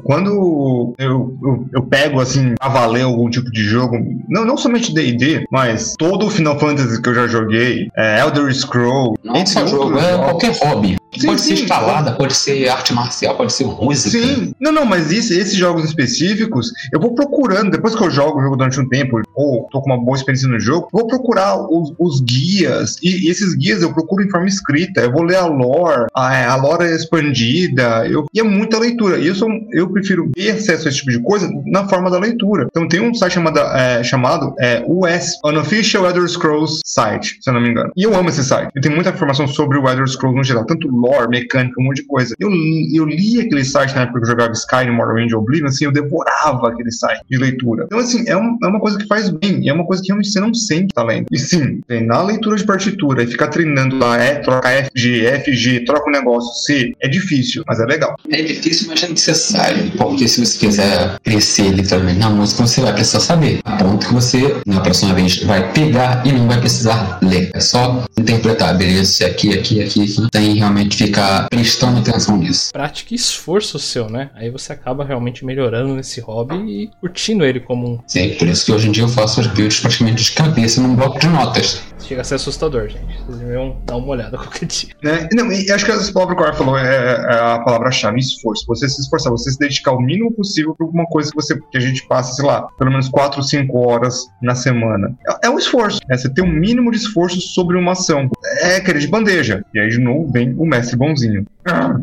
quando eu, eu, eu pego assim a valer algum tipo de jogo, não, não somente D&D, mas todo o Final Fantasy que eu já joguei, é, Elder Scroll, não só jogo, é qualquer hobby. Sim, pode sim, ser escalada, pode ser arte marcial, pode ser música. Sim, não, não, mas isso, esses jogos específicos, eu vou procurando, depois que eu jogo o jogo durante um tempo, ou tô com uma boa experiência no jogo, vou procurar os, os guias, e, e, esses guias eu procuro em forma escrita, eu vou ler a lore, a, a lore expandida, eu, e é muita leitura, e eu, sou, eu prefiro ter acesso a esse tipo de coisa na forma da leitura. Então tem um site chamado, é, chamado é, US, Unofficial Elder Scrolls Site, se eu não me engano. E eu amo esse site, ele tem muita informação sobre o Elder Scrolls no geral, tanto lore mecânica, um monte de coisa. Eu, eu li aquele site na época que eu jogava Skyrim, Morrowind, Oblivion, assim, eu devorava aquele site de leitura. Então, assim, é, um, é uma coisa que faz bem, é uma coisa que realmente você não sente tá lendo. E sim, na leitura de partitura e ficar treinando lá, é, troca FG, FG, troca o negócio C, é difícil, mas é legal. É difícil, mas é necessário, porque se você quiser crescer literalmente na música, você vai precisar saber. A ponto que você, na próxima vez, vai pegar e não vai precisar ler. É só interpretar, beleza? Aqui, aqui, aqui, aqui. Tem realmente ficar prestando atenção nisso. Prática e esforço seu, né? Aí você acaba realmente melhorando nesse hobby e curtindo ele como um. Sim, por isso que hoje em dia eu faço as builds praticamente de cabeça num bloco de notas. Chega a ser assustador, gente. Vocês deviam dar uma olhada qualquer dia. É, não, acho que essa palavra que o falou é, é a palavra-chave, esforço. Você se esforçar, você se dedicar o mínimo possível para alguma coisa que você que a gente passa, sei lá, pelo menos 4 ou 5 horas na semana. É, é um esforço. É você ter um mínimo de esforço sobre uma ação. É querer de bandeja. E aí de novo vem o mestre bonzinho.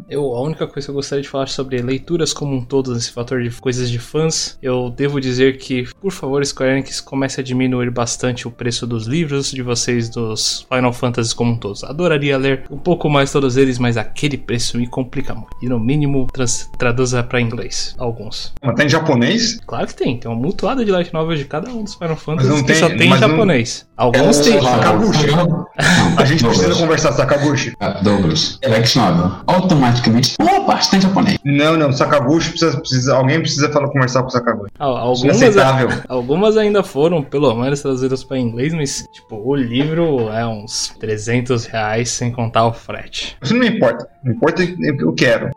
Eu, a única coisa que eu gostaria de falar sobre leituras como um todo, nesse fator de coisas de fãs, eu devo dizer que, por favor, Square Enix comece a diminuir bastante o preço dos livros de vocês dos Final Fantasy como um todo. Adoraria ler um pouco mais todos eles, mas aquele preço me complica muito. E no mínimo trans, traduza para inglês alguns. Mas tem em japonês? Claro que tem, tem uma mutuada de light novels de cada um dos Final Fantasy não que tem- só tem em mas não- japonês. Alguns É, tem. Sakaguchi. A gente precisa conversar, Sakaguchi. Ah, Douglas, Lex Novel, automaticamente uma parte está em japonês. Não, não, Sakaguchi precisa, precisa alguém precisa falar, conversar com o Sakaguchi. Ah, Isso é Algumas. Algumas ainda foram, pelo menos, traduzidas para inglês, mas, tipo, o livro é uns 300 reais sem contar o frete. Isso não me importa. Não importa o que eu quero.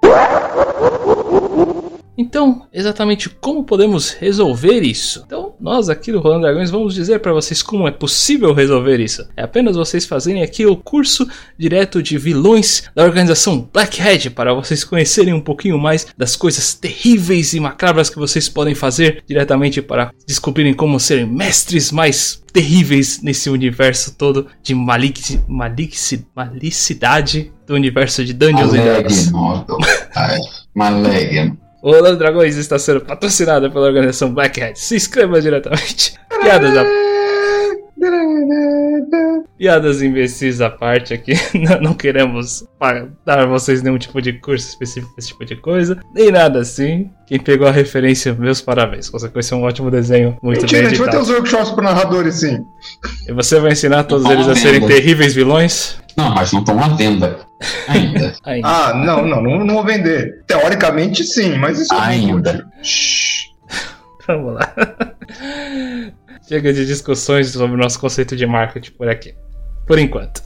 Então, exatamente como podemos resolver isso? Então, nós aqui do Rolando Dragões vamos dizer para vocês como é possível resolver isso. É apenas vocês fazerem aqui o curso direto de vilões da organização Blackhead para vocês conhecerem um pouquinho mais das coisas terríveis e macabras que vocês podem fazer diretamente para descobrirem como serem mestres mais terríveis nesse universo todo de malici, malici, malicidade do universo de Dungeons Dragons. Ah, é. Maleg. O Rolando Dragões está sendo patrocinado pela organização Blackhead. Se inscreva diretamente. Piadas à Piadas imbecis à parte aqui, não, não queremos dar a vocês nenhum tipo de curso específico desse tipo de coisa, nem nada assim. Quem pegou a referência, meus parabéns. Com certeza é um ótimo desenho, muito Mentira, a bem gente vai ter editado. os workshops para narradores, sim. E você vai ensinar todos eles a serem terríveis vilões? Não, mas não estão à venda. Ainda. Ainda. Ah, não, não, não, não vou vender. Teoricamente, sim, mas isso Ainda. Shhh. Vamos lá. Chega de discussões sobre o nosso conceito de marketing por aqui. Por enquanto.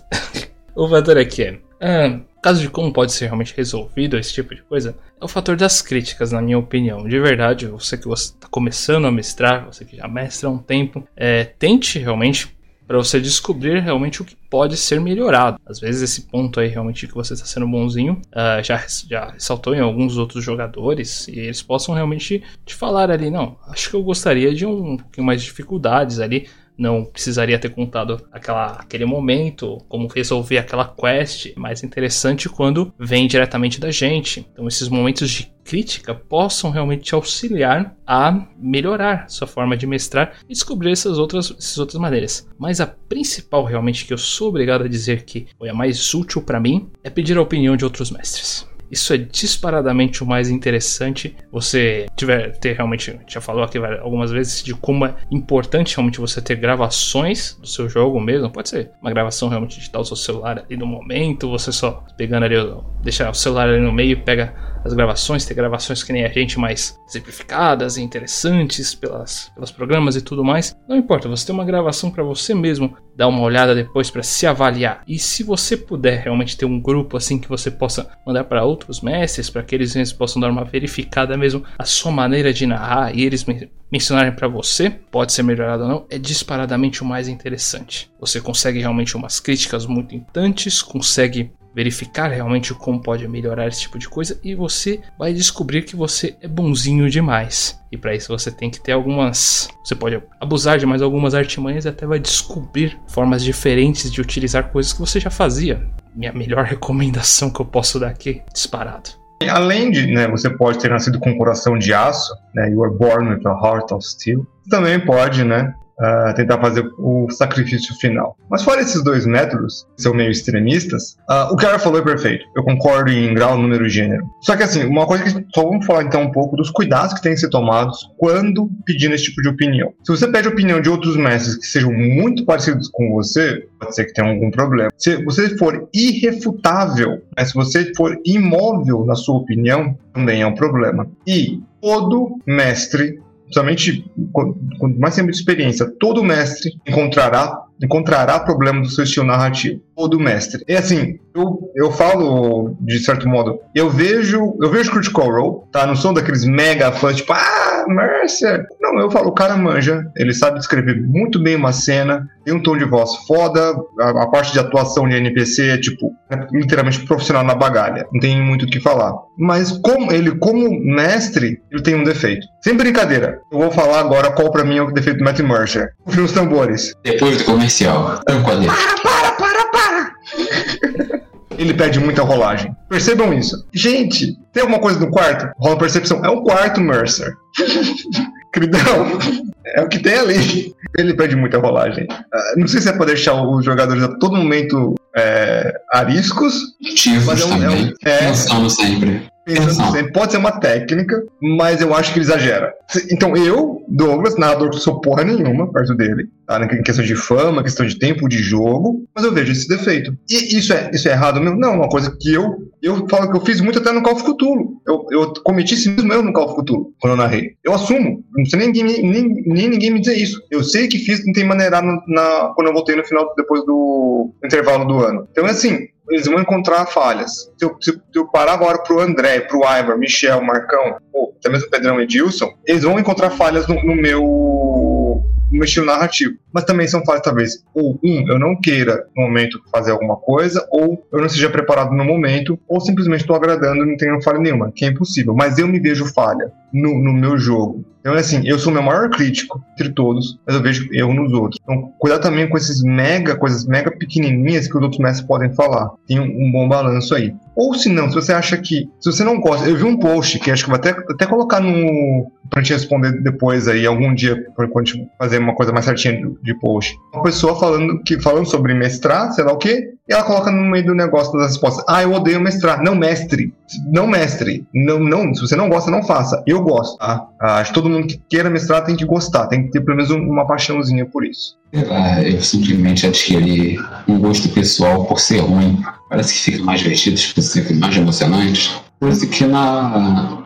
o fator aqui é. ah, caso de como pode ser realmente resolvido esse tipo de coisa é o fator das críticas, na minha opinião. De verdade, você que está começando a mestrar, você que já mestra há um tempo, é, tente realmente para você descobrir realmente o que pode ser melhorado. Às vezes esse ponto aí realmente que você está sendo bonzinho ah, já, já ressaltou em alguns outros jogadores e eles possam realmente te falar ali, não, acho que eu gostaria de um pouquinho mais de dificuldades ali. Não precisaria ter contado aquela, aquele momento, como resolver aquela quest. Mais interessante quando vem diretamente da gente. Então, esses momentos de crítica possam realmente te auxiliar a melhorar sua forma de mestrar e descobrir essas outras, essas outras maneiras. Mas a principal, realmente, que eu sou obrigado a dizer que foi a mais útil para mim é pedir a opinião de outros mestres. Isso é disparadamente o mais interessante. Você tiver ter realmente, já falou aqui algumas vezes de como é importante realmente você ter gravações do seu jogo mesmo. Pode ser uma gravação realmente de estar o seu celular ali no momento, você só pegando ali, deixar o celular ali no meio e pega as gravações, ter gravações que nem a gente mais simplificadas e interessantes pelas, pelos programas e tudo mais. Não importa, você tem uma gravação para você mesmo dar uma olhada depois para se avaliar. E se você puder realmente ter um grupo assim que você possa mandar para outros mestres, para que eles possam dar uma verificada mesmo a sua maneira de narrar e eles men- mencionarem para você, pode ser melhorado ou não, é disparadamente o mais interessante. Você consegue realmente umas críticas muito importantes, consegue verificar realmente como pode melhorar esse tipo de coisa e você vai descobrir que você é bonzinho demais. E para isso você tem que ter algumas, você pode abusar de mais algumas artimanhas e até vai descobrir formas diferentes de utilizar coisas que você já fazia. Minha melhor recomendação que eu posso dar aqui, disparado. Além de, né, você pode ter nascido com um coração de aço, né, you were born with a heart of steel. Também pode, né, uh, tentar fazer o sacrifício final. Mas fora esses dois métodos, que são meio extremistas, uh, o que ela falou é perfeito. Eu concordo em grau, número e gênero. Só que assim, uma coisa que só vamos falar então um pouco dos cuidados que têm que ser tomados quando pedindo esse tipo de opinião. Se você pede opinião de outros mestres que sejam muito parecidos com você, pode ser que tenha algum problema. Se você for irrefutável, né, se você for imóvel na sua opinião, também é um problema. E todo mestre somente quanto mais tempo de experiência, todo mestre encontrará encontrará problema do seu estilo narrativo. Todo mestre. E assim, eu, eu falo de certo modo, eu vejo, eu vejo Critical Role, tá? Não sou daqueles mega fãs, tipo, ah, Mercer. Não, eu falo, o cara manja, ele sabe descrever muito bem uma cena, tem um tom de voz foda, a, a parte de atuação de NPC é tipo, é literalmente profissional na bagalha, não tem muito o que falar. Mas como ele, como mestre, ele tem um defeito. Sem brincadeira, eu vou falar agora qual pra mim é o defeito do Matt Mercer. Os tambores. Depois do comercial, dele. Ele pede muita rolagem. Percebam isso. Gente, tem alguma coisa no quarto? Rola percepção. É um quarto, Mercer. Queridão, é o que tem ali. Ele pede muita rolagem. Uh, não sei se é pra deixar os jogadores a todo momento é, ariscos. Ativos mas é um, também. É é, Pensando sempre. Pensando. Pode ser uma técnica, mas eu acho que ele exagera. Então eu, Douglas, narrador que sou porra nenhuma perto dele, tá? Em questão de fama, questão de tempo de jogo, mas eu vejo esse defeito. E isso é, isso é errado mesmo? Não, uma coisa que eu, eu falo que eu fiz muito até no Call of Cthulhu. Eu, eu cometi isso mesmo no Call of Cthulhu, quando eu narrei. Eu assumo. Não precisa nem, nem, nem ninguém me dizer isso. Eu sei que fiz, tentei maneirar na, na, quando eu voltei no final, depois do intervalo do ano. Então, é assim, eles vão encontrar falhas. Se eu, se eu parar agora pro André, pro Ivar, Michel, Marcão, ou até mesmo o Pedrão e eles vão encontrar falhas no, no meu no meu estilo narrativo. Mas também são falhas, talvez, ou um, eu não queira no momento fazer alguma coisa, ou eu não seja preparado no momento, ou simplesmente estou agradando e não tenho falha nenhuma, que é impossível. Mas eu me vejo falha no, no meu jogo. Então, é assim, eu sou o meu maior crítico entre todos, mas eu vejo erro nos outros. Então, cuidar também com esses mega, coisas mega pequenininhas que os outros mestres podem falar. Tem um, um bom balanço aí. Ou se não, se você acha que. Se você não gosta. Eu vi um post que acho que vou até, até colocar no. pra gente responder depois aí, algum dia, quando a gente fazer uma coisa mais certinha de, de post. Uma pessoa falando, que, falando sobre mestrar, sei lá o quê, e ela coloca no meio do negócio das respostas. Ah, eu odeio mestrar. Não mestre. Não mestre. Não, não. Se você não gosta, não faça. Eu gosto, tá? Ah, acho que todo mundo que queira mestrar tem que gostar. Tem que ter pelo menos uma paixãozinha por isso. Ah, eu simplesmente adquiri um gosto pessoal por ser ruim. Parece que fica mais divertido, fica mais emocionante. Isso que na.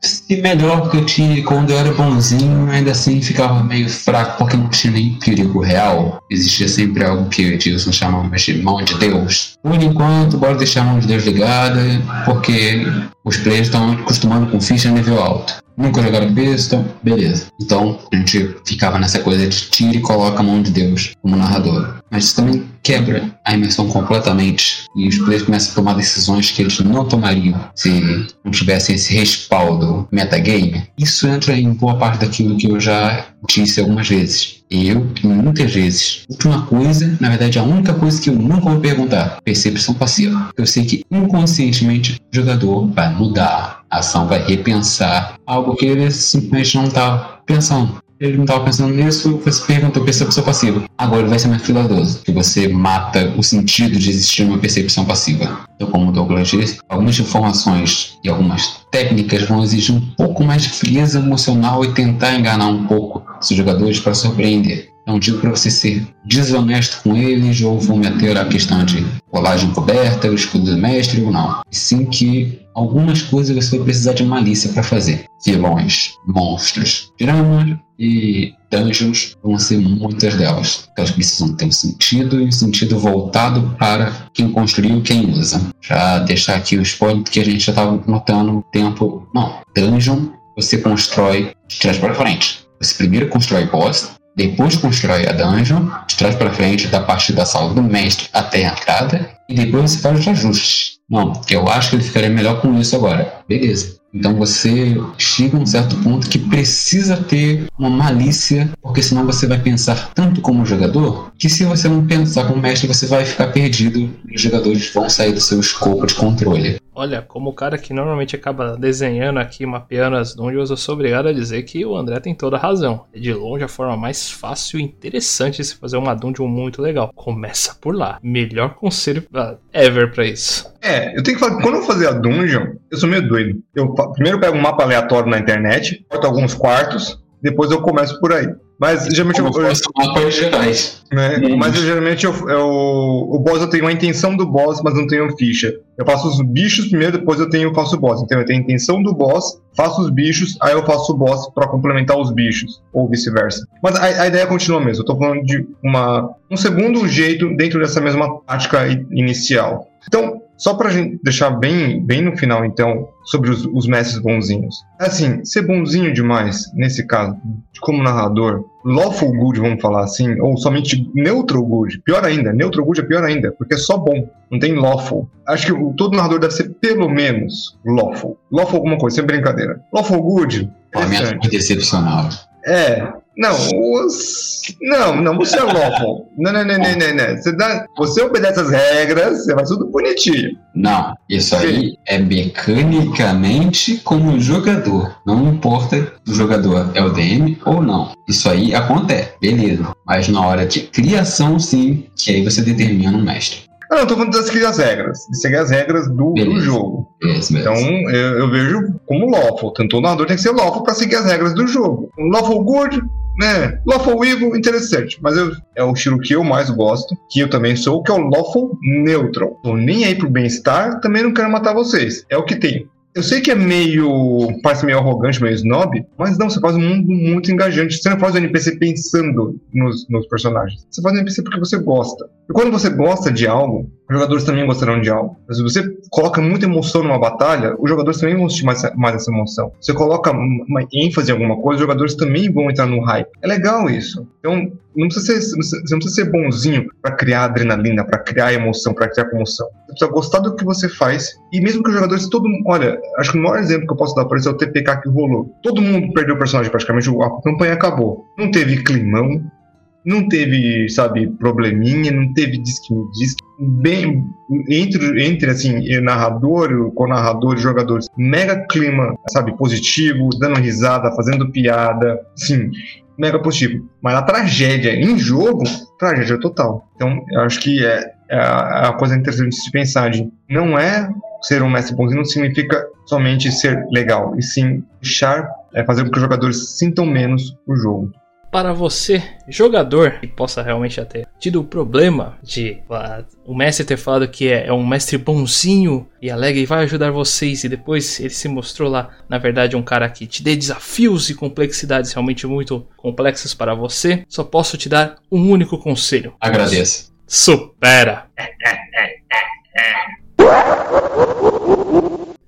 Se melhor que eu tinha quando eu era bonzinho, ainda assim ficava meio fraco porque não tinha nem perigo real. Existia sempre algo que Edilson chamava de mão de Deus. Por enquanto, bora deixar a mão de Deus ligada, porque os players estão acostumando com ficha nível alto. Nunca jogaram besta, beleza. Então a gente ficava nessa coisa de tira e coloca a mão de Deus como narrador. Mas isso também quebra a imersão completamente e os players começam a tomar decisões que eles não tomariam se não tivessem esse respaldo metagame. Isso entra em boa parte daquilo que eu já disse algumas vezes. Eu, muitas vezes. Última coisa, na verdade, a única coisa que eu nunca vou perguntar: percepção passiva. Eu sei que inconscientemente o jogador vai mudar, a ação vai repensar algo que ele simplesmente não está pensando ele não estava pensando nisso, você perguntou percepção passiva. Agora vai ser mais cuidadoso, que você mata o sentido de existir uma percepção passiva. Então, como o Douglas disse, algumas informações e algumas técnicas vão exigir um pouco mais de frieza emocional e tentar enganar um pouco os jogadores para surpreender. Não digo para você ser desonesto com eles ou vou meter a questão de colagem coberta, o escudo do mestre ou não. Sim que algumas coisas você vai precisar de malícia para fazer. Vilões, monstros, dramas e dungeons vão ser muitas delas. Elas precisam ter um sentido e um sentido voltado para quem construiu e quem usa. Já deixar aqui o spoiler que a gente já estava notando o tempo. Não, dungeon você constrói de trás para frente. Você primeiro constrói boss, depois constrói a dungeon, de trás para frente, da parte da sala do mestre até a entrada, e depois você faz os ajustes. Não, eu acho que ele ficaria melhor com isso agora. Beleza. Então você chega a um certo ponto que precisa ter uma malícia, porque senão você vai pensar tanto como jogador, que se você não pensar como mestre, você vai ficar perdido e os jogadores vão sair do seu escopo de controle. Olha, como o cara que normalmente acaba desenhando aqui, mapeando as dungeons, eu sou obrigado a dizer que o André tem toda a razão. É de longe a forma mais fácil e interessante de se fazer uma dungeon muito legal. Começa por lá. Melhor conselho ever pra isso. É, eu tenho que falar que quando eu fazer a dungeon, eu sou meio doido. Eu primeiro pego um mapa aleatório na internet, corto alguns quartos, depois eu começo por aí. Mas geralmente eu, eu, mapas gerais. Né? Hum. Mas eu, geralmente eu, eu, o boss eu tenho a intenção do boss, mas não tenho ficha. Eu faço os bichos primeiro, depois eu tenho faço o boss. Então eu tenho a intenção do boss, faço os bichos, aí eu faço o boss para complementar os bichos, ou vice-versa. Mas a, a, ideia continua mesmo. Eu tô falando de uma, um segundo jeito dentro dessa mesma tática inicial. Então, só pra gente deixar bem, bem no final, então, sobre os, os mestres bonzinhos. Assim, ser bonzinho demais, nesse caso, como narrador, lawful good, vamos falar assim, ou somente neutral good, pior ainda, neutral good é pior ainda, porque é só bom, não tem lawful. Acho que todo narrador deve ser pelo menos lawful. Lawful alguma coisa, sem brincadeira. Lawful good, é decepcional. É, não, os... não, não, você é lawful. Não, não, não, não, não. Você, dá... você obedece as regras, você faz tudo bonitinho. Não, isso aí é mecanicamente como jogador. Não importa se o jogador é o DM ou não. Isso aí acontece, beleza. Mas na hora de criação, sim, que aí você determina o mestre. Eu não tô falando de seguir as regras, de seguir as regras do, do jogo. então eu, eu, vejo como lawful. Tanto o narrador tem que ser lawful para seguir as regras do jogo. Lawful good, né? Lawful Evil, interessante. Mas eu, é o estilo que eu mais gosto, que eu também sou, que é o Lawful Neutral. Tô nem aí pro bem-estar, também não quero matar vocês. É o que tem. Eu sei que é meio. parece meio arrogante, meio snob, mas não, você faz um mundo muito engajante. Você não faz o NPC pensando nos, nos personagens. Você faz o NPC porque você gosta. E quando você gosta de algo, os jogadores também gostarão de algo. Se você coloca muita emoção numa batalha, os jogadores também vão sentir mais, mais essa emoção. Se você coloca uma ênfase em alguma coisa, os jogadores também vão entrar no hype. É legal isso. Então, não precisa ser, você não precisa ser bonzinho para criar adrenalina, para criar emoção, para criar comoção. Você precisa gostar do que você faz. E mesmo que os jogadores, todo Olha, acho que o maior exemplo que eu posso dar para isso é o TPK que rolou. Todo mundo perdeu o personagem praticamente, a campanha acabou. Não teve climão, não teve, sabe, probleminha, não teve disque me disque. Bem, entre, entre assim, narrador, com narrador e jogadores, mega clima, sabe, positivo, dando risada, fazendo piada, sim, mega positivo. Mas a tragédia em jogo, tragédia total. Então, eu acho que é, é a, a coisa interessante de se pensar de não é ser um mestre bonzinho não significa somente ser legal, e sim deixar, é, fazer com que os jogadores sintam menos o jogo para você, jogador, que possa realmente ter tido o problema de uh, o mestre ter falado que é, é, um mestre bonzinho e alegre e vai ajudar vocês, e depois ele se mostrou lá, na verdade, um cara que te dê desafios e complexidades realmente muito complexas para você, só posso te dar um único conselho. Agradeço. Supera!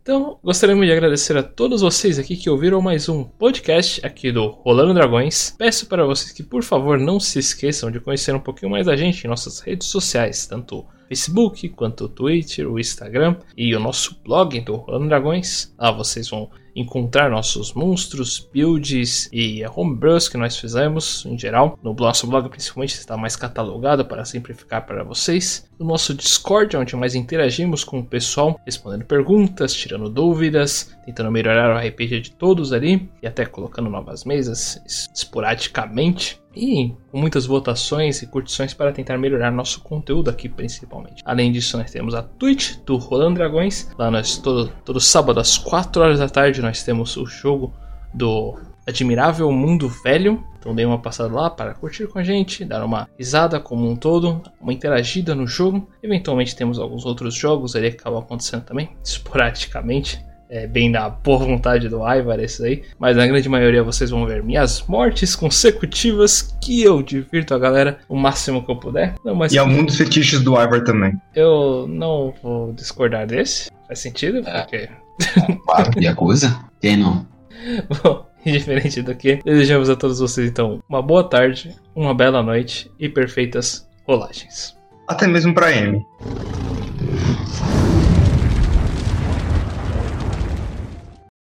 Então, gostaríamos de agradecer a todos vocês aqui que ouviram mais um podcast aqui do Rolando Dragões. Peço para vocês que, por favor, não se esqueçam de conhecer um pouquinho mais a gente em nossas redes sociais, tanto Facebook quanto o Twitter, o Instagram e o nosso blog do Rolando Dragões. Lá vocês vão encontrar nossos monstros, builds e homebrews que nós fizemos em geral. No nosso blog, principalmente, está mais catalogado para simplificar para vocês. No nosso Discord, onde mais interagimos com o pessoal, respondendo perguntas, tirando dúvidas, tentando melhorar o RPG de todos ali e até colocando novas mesas esporadicamente e com muitas votações e curtições para tentar melhorar nosso conteúdo aqui principalmente. Além disso, nós temos a Twitch do Rolando Dragões. Lá nós todo, todo sábado às 4 horas da tarde nós temos o jogo do Admirável Mundo Velho. Então dê uma passada lá para curtir com a gente, dar uma risada como um todo, uma interagida no jogo. Eventualmente temos alguns outros jogos ali que acabam acontecendo também, esporadicamente é, bem da boa vontade do Ivar, esses aí. Mas na grande maioria vocês vão ver minhas mortes consecutivas que eu divirto a galera o máximo que eu puder. Não, mas e alguns fetiches do Ivar também. Eu não vou discordar desse. Faz sentido? É. Porque. Claro, Yakuza? Quem não? Bom, diferente do que, desejamos a todos vocês então uma boa tarde, uma bela noite e perfeitas rolagens. Até mesmo para M.